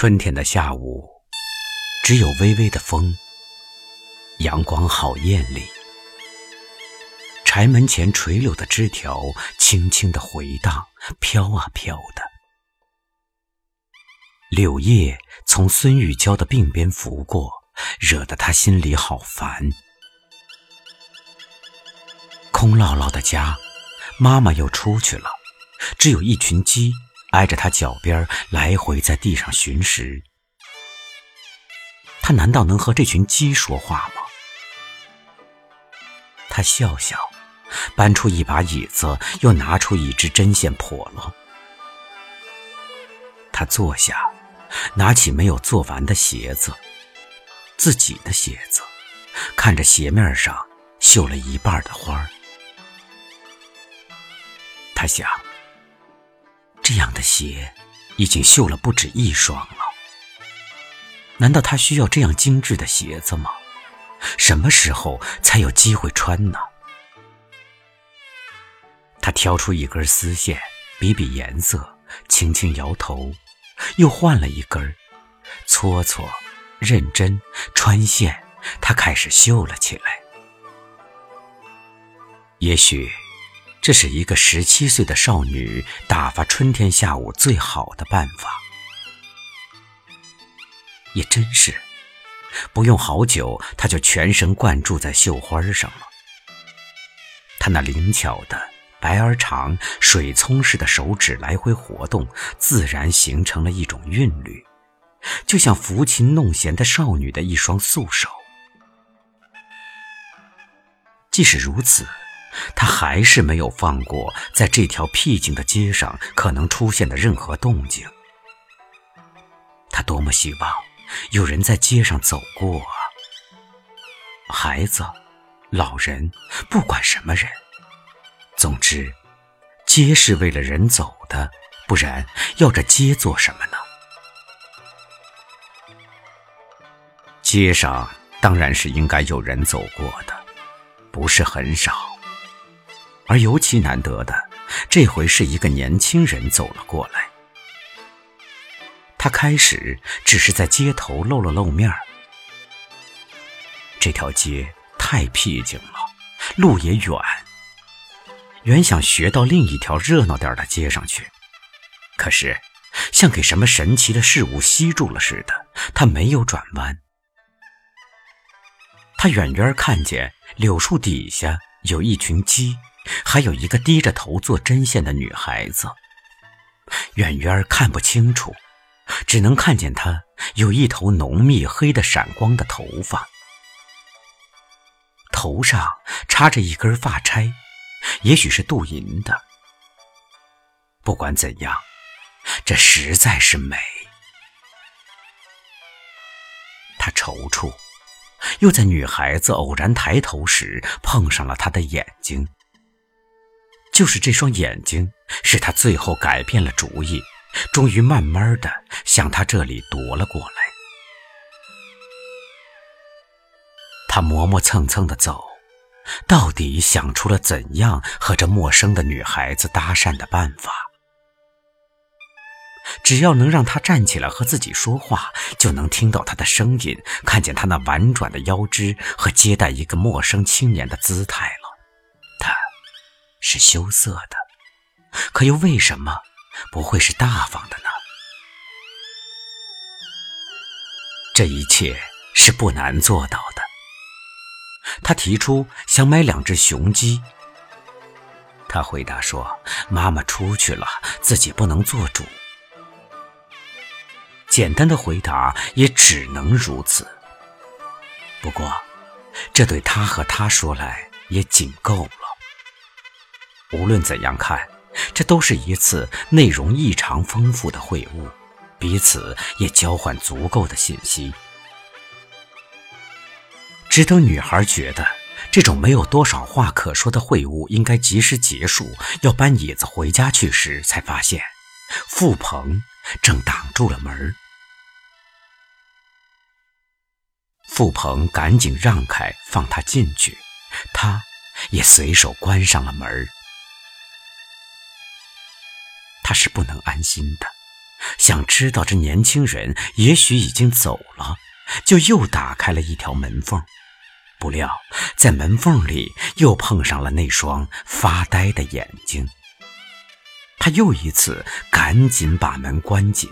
春天的下午，只有微微的风，阳光好艳丽。柴门前垂柳的枝条轻轻的回荡，飘啊飘的。柳叶从孙玉娇的鬓边拂过，惹得他心里好烦。空落落的家，妈妈又出去了，只有一群鸡。挨着他脚边来回在地上寻食，他难道能和这群鸡说话吗？他笑笑，搬出一把椅子，又拿出一支针线笸箩。他坐下，拿起没有做完的鞋子，自己的鞋子，看着鞋面上绣了一半的花儿，他想。这样的鞋，已经绣了不止一双了。难道他需要这样精致的鞋子吗？什么时候才有机会穿呢？他挑出一根丝线，比比颜色，轻轻摇头，又换了一根，搓搓，认真，穿线，他开始绣了起来。也许。这是一个十七岁的少女打发春天下午最好的办法，也真是，不用好久，她就全神贯注在绣花上了。她那灵巧的白而长、水葱似的手指来回活动，自然形成了一种韵律，就像抚琴弄弦的少女的一双素手。即使如此。他还是没有放过在这条僻静的街上可能出现的任何动静。他多么希望有人在街上走过啊！孩子、老人，不管什么人，总之，街是为了人走的，不然要这街做什么呢？街上当然是应该有人走过的，不是很少。而尤其难得的，这回是一个年轻人走了过来。他开始只是在街头露了露面。这条街太僻静了，路也远。原想学到另一条热闹点的街上去，可是像给什么神奇的事物吸住了似的，他没有转弯。他远远看见柳树底下有一群鸡。还有一个低着头做针线的女孩子，远远看不清楚，只能看见她有一头浓密黑的闪光的头发，头上插着一根发钗，也许是镀银的。不管怎样，这实在是美。他踌躇，又在女孩子偶然抬头时碰上了她的眼睛。就是这双眼睛，使他最后改变了主意，终于慢慢的向他这里踱了过来。他磨磨蹭蹭的走，到底想出了怎样和这陌生的女孩子搭讪的办法。只要能让她站起来和自己说话，就能听到她的声音，看见她那婉转的腰肢和接待一个陌生青年的姿态了。是羞涩的，可又为什么不会是大方的呢？这一切是不难做到的。他提出想买两只雄鸡。他回答说：“妈妈出去了，自己不能做主。”简单的回答也只能如此。不过，这对他和他说来也仅够了。无论怎样看，这都是一次内容异常丰富的会晤，彼此也交换足够的信息。只等女孩觉得这种没有多少话可说的会晤应该及时结束，要搬椅子回家去时，才发现傅鹏正挡住了门。傅鹏赶紧让开，放他进去，他也随手关上了门。他是不能安心的，想知道这年轻人也许已经走了，就又打开了一条门缝。不料在门缝里又碰上了那双发呆的眼睛。他又一次赶紧把门关紧。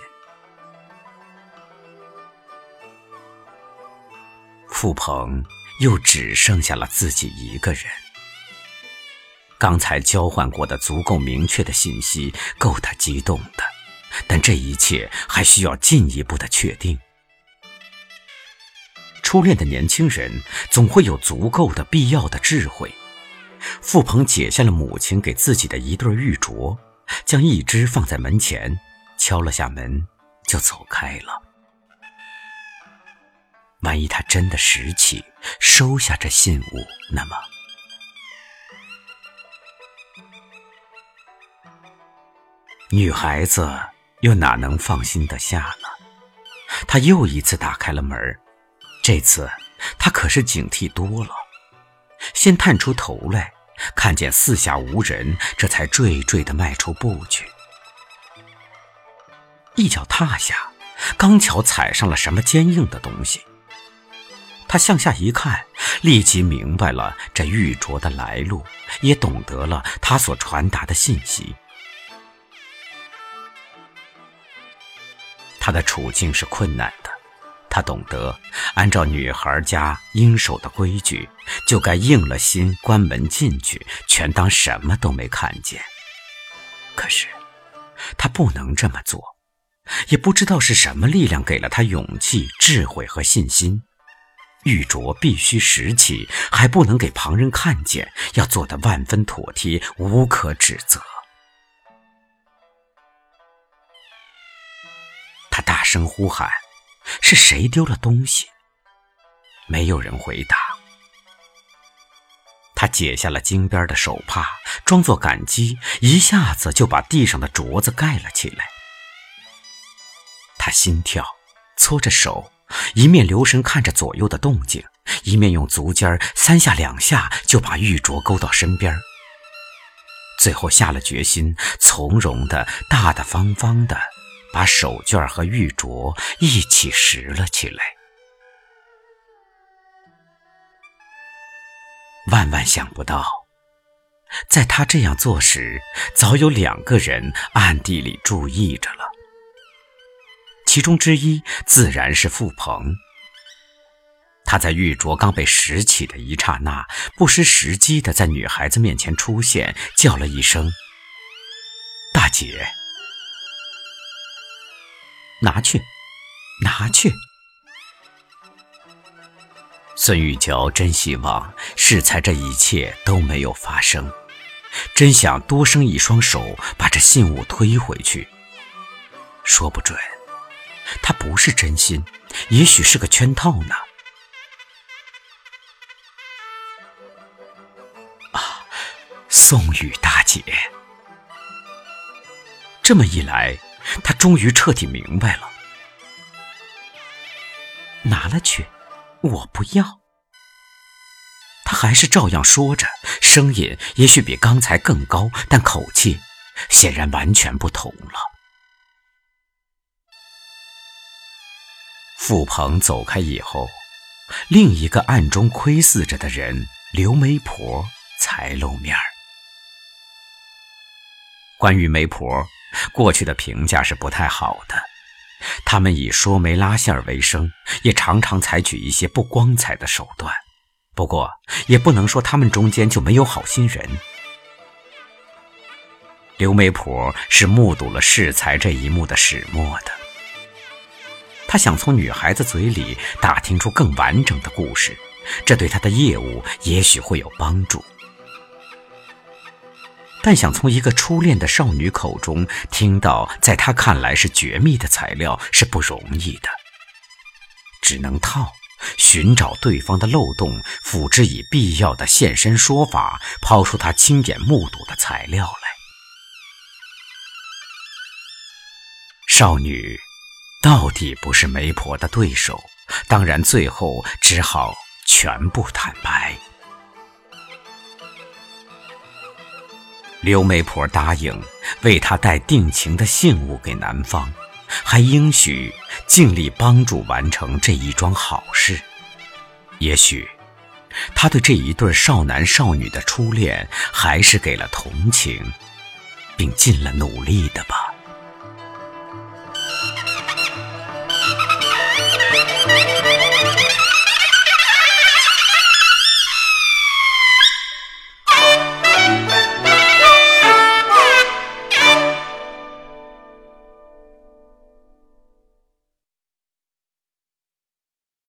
傅鹏又只剩下了自己一个人。刚才交换过的足够明确的信息够他激动的，但这一切还需要进一步的确定。初恋的年轻人总会有足够的必要的智慧。傅鹏解下了母亲给自己的一对玉镯，将一只放在门前，敲了下门，就走开了。万一他真的拾起、收下这信物，那么……女孩子又哪能放心得下呢？她又一次打开了门这次她可是警惕多了，先探出头来，看见四下无人，这才惴惴的迈出步去。一脚踏下，刚巧踩上了什么坚硬的东西。他向下一看，立即明白了这玉镯的来路，也懂得了他所传达的信息。他的处境是困难的，他懂得按照女孩家应守的规矩，就该硬了心关门进去，全当什么都没看见。可是，他不能这么做，也不知道是什么力量给了他勇气、智慧和信心。玉镯必须拾起，还不能给旁人看见，要做得万分妥帖，无可指责。声呼喊：“是谁丢了东西？”没有人回答。他解下了金边的手帕，装作感激，一下子就把地上的镯子盖了起来。他心跳，搓着手，一面留神看着左右的动静，一面用足尖三下两下就把玉镯勾到身边。最后下了决心，从容的、大大方方的。把手绢和玉镯一起拾了起来。万万想不到，在他这样做时，早有两个人暗地里注意着了。其中之一自然是傅鹏。他在玉镯刚被拾起的一刹那，不失时机的在女孩子面前出现，叫了一声：“大姐。”拿去，拿去。孙玉娇真希望适才这一切都没有发生，真想多伸一双手把这信物推回去。说不准，他不是真心，也许是个圈套呢。啊，宋雨大姐，这么一来。他终于彻底明白了，拿了去，我不要。他还是照样说着，声音也许比刚才更高，但口气显然完全不同了。傅鹏走开以后，另一个暗中窥视着的人刘媒婆才露面关于媒婆。过去的评价是不太好的，他们以说媒拉线为生，也常常采取一些不光彩的手段。不过，也不能说他们中间就没有好心人。刘媒婆是目睹了适才这一幕的始末的，她想从女孩子嘴里打听出更完整的故事，这对她的业务也许会有帮助。但想从一个初恋的少女口中听到在她看来是绝密的材料是不容易的，只能套，寻找对方的漏洞，辅之以必要的现身说法，抛出他亲眼目睹的材料来。少女到底不是媒婆的对手，当然最后只好全部坦白。刘媒婆答应为他带定情的信物给男方，还应许尽力帮助完成这一桩好事。也许，他对这一对少男少女的初恋还是给了同情，并尽了努力的吧。